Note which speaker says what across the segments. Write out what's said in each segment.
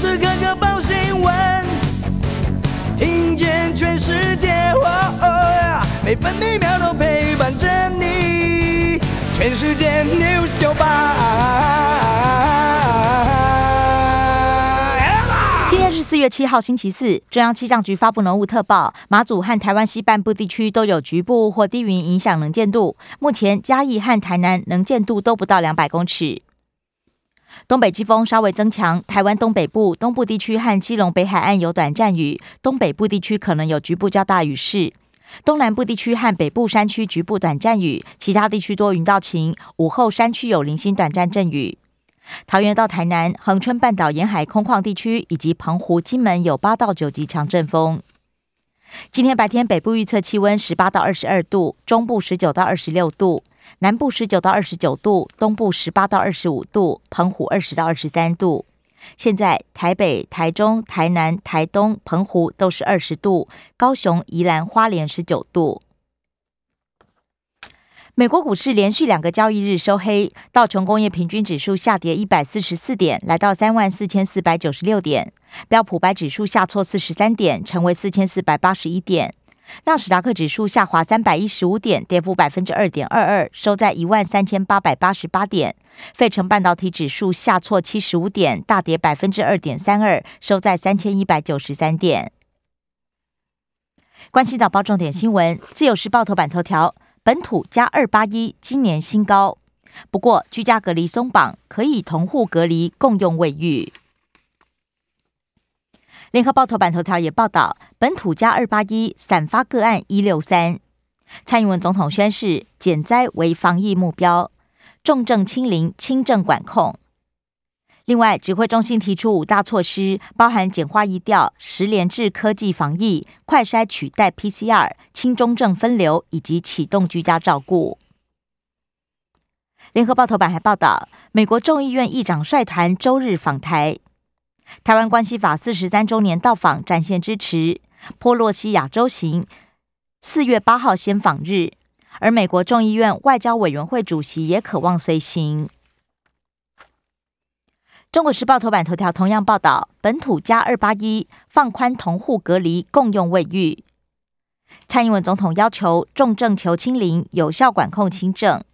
Speaker 1: 时刻刻报新闻，听见全世界，每分每秒都陪伴着你。全世界 news 九八。
Speaker 2: 今天是四月七号，星期四。中央气象局发布浓雾特报，马祖和台湾西半部地区都有局部或低云影响能见度。目前嘉义和台南能见度都不到两百公尺。东北季风稍微增强，台湾东北部、东部地区和基隆北海岸有短暂雨，东北部地区可能有局部较大雨势。东南部地区和北部山区局部短暂雨，其他地区多云到晴。午后山区有零星短暂阵雨。桃园到台南、恒春半岛沿海空旷地区以及澎湖、金门有八到九级强阵风。今天白天北部预测气温十八到二十二度，中部十九到二十六度。南部十九到二十九度，东部十八到二十五度，澎湖二十到二十三度。现在台北、台中、台南、台东、澎湖都是二十度，高雄、宜兰花莲十九度。美国股市连续两个交易日收黑，道琼工业平均指数下跌一百四十四点，来到三万四千四百九十六点；标普白指数下挫四十三点，成为四千四百八十一点。纳史达克指数下滑三百一十五点，跌幅百分之二点二二，收在一万三千八百八十八点。费城半导体指数下挫七十五点，大跌百分之二点三二，收在三千一百九十三点。关心早报重点新闻，自由时报头版头条：本土加二八一，今年新高。不过居家隔离松绑，可以同户隔离，共用卫浴。联合报头版头条也报道，本土加二八一散发个案一六三。蔡英文总统宣誓，减灾为防疫目标，重症清零、轻症管控。另外，指挥中心提出五大措施，包含简化移调、十连制科技防疫、快筛取代 PCR、轻中症分流以及启动居家照顾。联合报头版还报道，美国众议院议长率团周日访台。台湾关系法四十三周年到访，展现支持。波洛西亚洲行四月八号先访日，而美国众议院外交委员会主席也渴望随行。中国时报头版头条同样报道，本土加二八一放宽同户隔离共用卫浴。蔡英文总统要求重症求清零，有效管控轻症，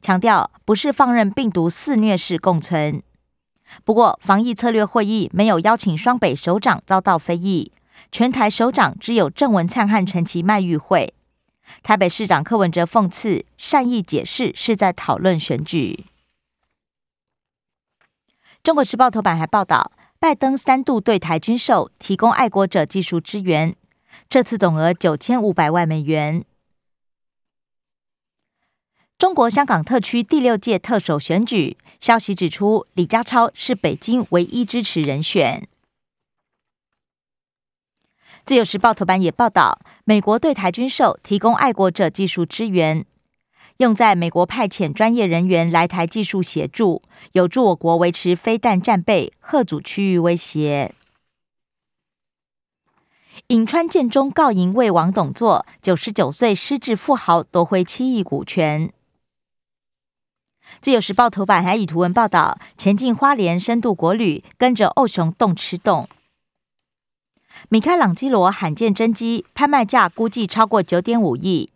Speaker 2: 强调不是放任病毒肆虐式共存。不过，防疫策略会议没有邀请双北首长遭到非议，全台首长只有郑文灿和陈其迈与会。台北市长柯文哲讽刺，善意解释是在讨论选举。中国时报头版还报道，拜登三度对台军售，提供爱国者技术支援，这次总额九千五百万美元。中国香港特区第六届特首选举消息指出，李家超是北京唯一支持人选。自由时报头版也报道，美国对台军售提供爱国者技术支援，用在美国派遣专业人员来台技术协助，有助我国维持飞弹战备，贺阻区域威胁。颍川建中告赢魏王董座，九十九岁失智富豪夺回七亿股权。自由时报头版还以图文报道，前进花莲深度国旅，跟着欧熊洞吃洞。米开朗基罗罕见真迹，拍卖价估计超过九点五亿。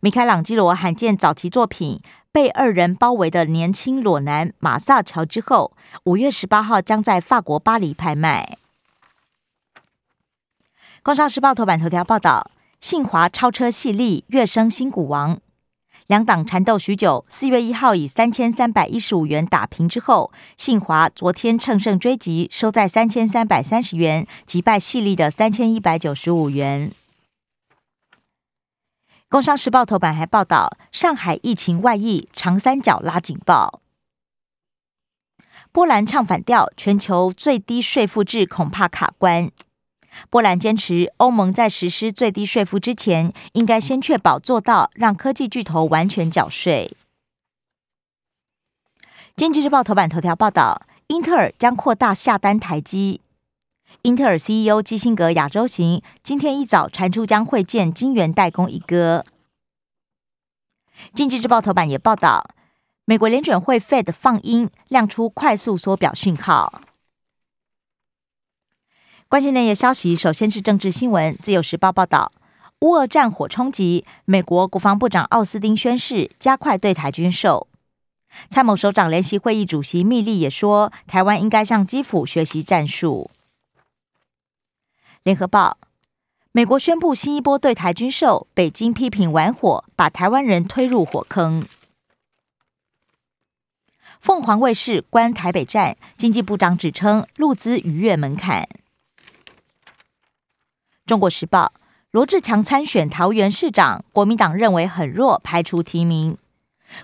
Speaker 2: 米开朗基罗罕见早期作品被二人包围的年轻裸男马萨乔之后，五月十八号将在法国巴黎拍卖。工商时报头版头条报道，信华超车系列跃升新股王。两党缠斗许久，四月一号以三千三百一十五元打平之后，信华昨天乘胜追击，收在三千三百三十元，击败细粒的三千一百九十五元。工商时报头版还报道，上海疫情外溢，长三角拉警报。波兰唱反调，全球最低税负制恐怕卡关。波兰坚持，欧盟在实施最低税负之前，应该先确保做到让科技巨头完全缴税。经济日报头版头条报道，英特尔将扩大下单台积。英特尔 CEO 基辛格亚洲行今天一早传出将会见晶圆代工一哥。经济日报头版也报道，美国联准会 Fed 放鹰，亮出快速缩表讯号。关心内页消息，首先是政治新闻。自由时报报道，乌俄战火冲击，美国国防部长奥斯汀宣誓加快对台军售。参谋首长联席会议主席密利也说，台湾应该向基辅学习战术。联合报，美国宣布新一波对台军售，北京批评玩火，把台湾人推入火坑。凤凰卫视关台北站，经济部长指称陆资逾越门槛。中国时报罗志强参选桃园市长，国民党认为很弱，排除提名。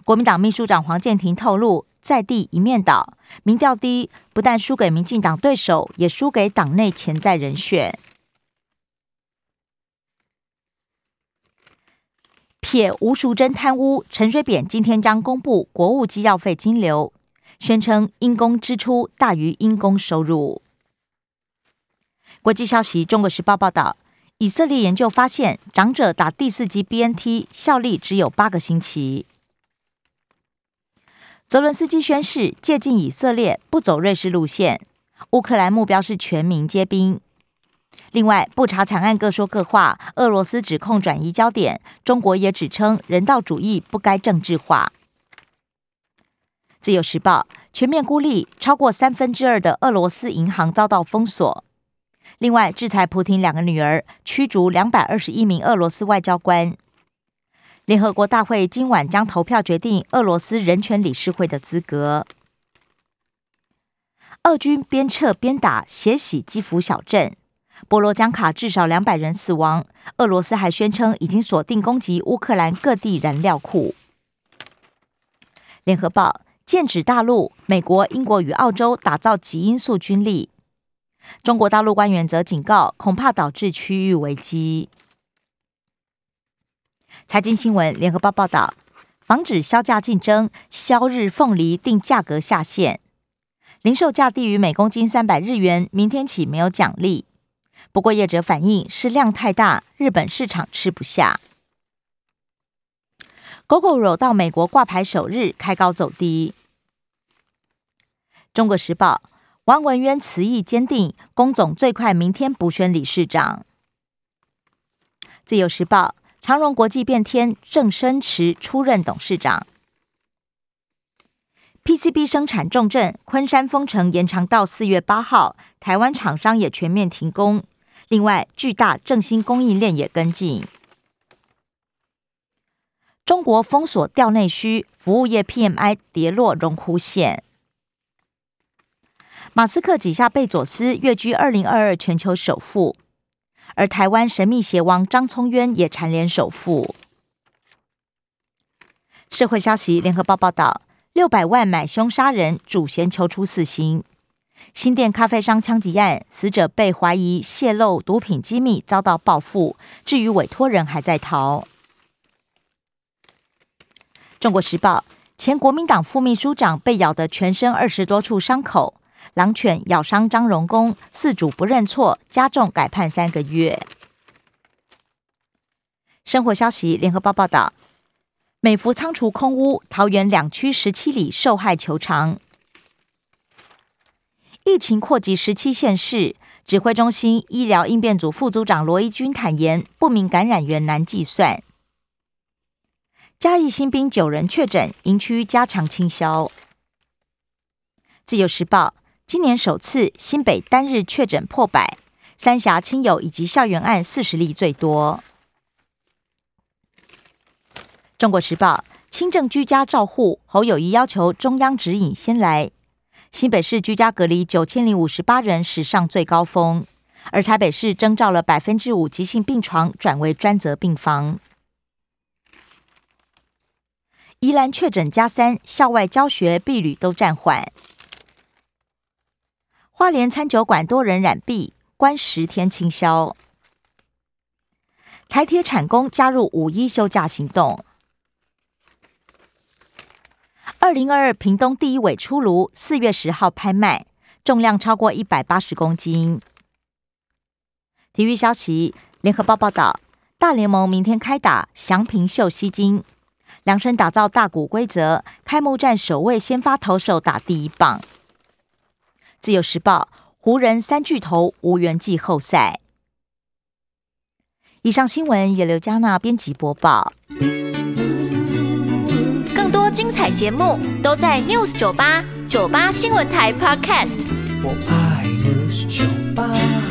Speaker 2: 国民党秘书长黄建庭透露，在地一面倒，民调低，不但输给民进党对手，也输给党内潜在人选。撇吴淑珍贪污，陈水扁今天将公布国务机要费金流，宣称因公支出大于因公收入。国际消息：中国时报报道，以色列研究发现，长者打第四剂 BNT 效力只有八个星期。泽伦斯基宣誓接近以色列，不走瑞士路线。乌克兰目标是全民皆兵。另外，不查惨案各说各话，俄罗斯指控转移焦点，中国也指称人道主义不该政治化。自由时报全面孤立，超过三分之二的俄罗斯银行遭到封锁。另外，制裁普廷两个女儿，驱逐两百二十一名俄罗斯外交官。联合国大会今晚将投票决定俄罗斯人权理事会的资格。俄军边撤边打，血洗基辅小镇，波罗江卡至少两百人死亡。俄罗斯还宣称已经锁定攻击乌克兰各地燃料库。联合报剑指大陆，美国、英国与澳洲打造极音速军力。中国大陆官员则警告，恐怕导致区域危机。财经新闻，联合报报道，防止销价竞争，销日凤梨定价格下限，零售价低于每公斤三百日元，明天起没有奖励。不过业者反映是量太大，日本市场吃不下。狗狗肉到美国挂牌首日开高走低。中国时报。王文渊辞意坚定，龚总最快明天补选理事长。自由时报，长荣国际变天，郑生驰出任董事长。PCB 生产重镇，昆山封城延长到四月八号，台湾厂商也全面停工。另外，巨大正兴供应链也跟进。中国封锁调内需，服务业 PMI 跌落荣枯线。马斯克几下贝佐斯跃居二零二二全球首富，而台湾神秘邪王张聪渊也蝉联首富。社会消息：联合报报道，六百万买凶杀人，主嫌求出死刑。新店咖啡商枪击案，死者被怀疑泄露毒品机密，遭到报复。至于委托人还在逃。中国时报前国民党副秘书长被咬得全身二十多处伤口。狼犬咬伤张荣公，饲主不认错，加重改判三个月。生活消息：联合报报道，美孚仓储空屋，桃园两区十七里受害求偿。疫情扩及十七县市，指挥中心医疗应变组副组长罗一军坦言，不明感染源难计算。嘉义新兵九人确诊，营区加强清消。自由时报。今年首次新北单日确诊破百，三峡亲友以及校园案四十例最多。中国时报轻症居家照护，侯友谊要求中央指引先来。新北市居家隔离九千零五十八人，史上最高峰。而台北市征召了百分之五急性病床转为专责病房。宜兰确诊加三，校外教学、避旅都暂缓。花莲餐酒馆多人染病，关十天清消。台铁产工加入五一休假行动。二零二二屏东第一尾出炉，四月十号拍卖，重量超过一百八十公斤。体育消息：联合报报道，大联盟明天开打，祥平秀吸金，量身打造大股规则，开幕战首位先发投手打第一棒。自由时报：湖人三巨头无缘季后赛。以上新闻由刘嘉娜编辑播报。
Speaker 3: 更多精彩节目都在 News 九八九八新闻台 Podcast。
Speaker 1: 我爱 News 酒吧。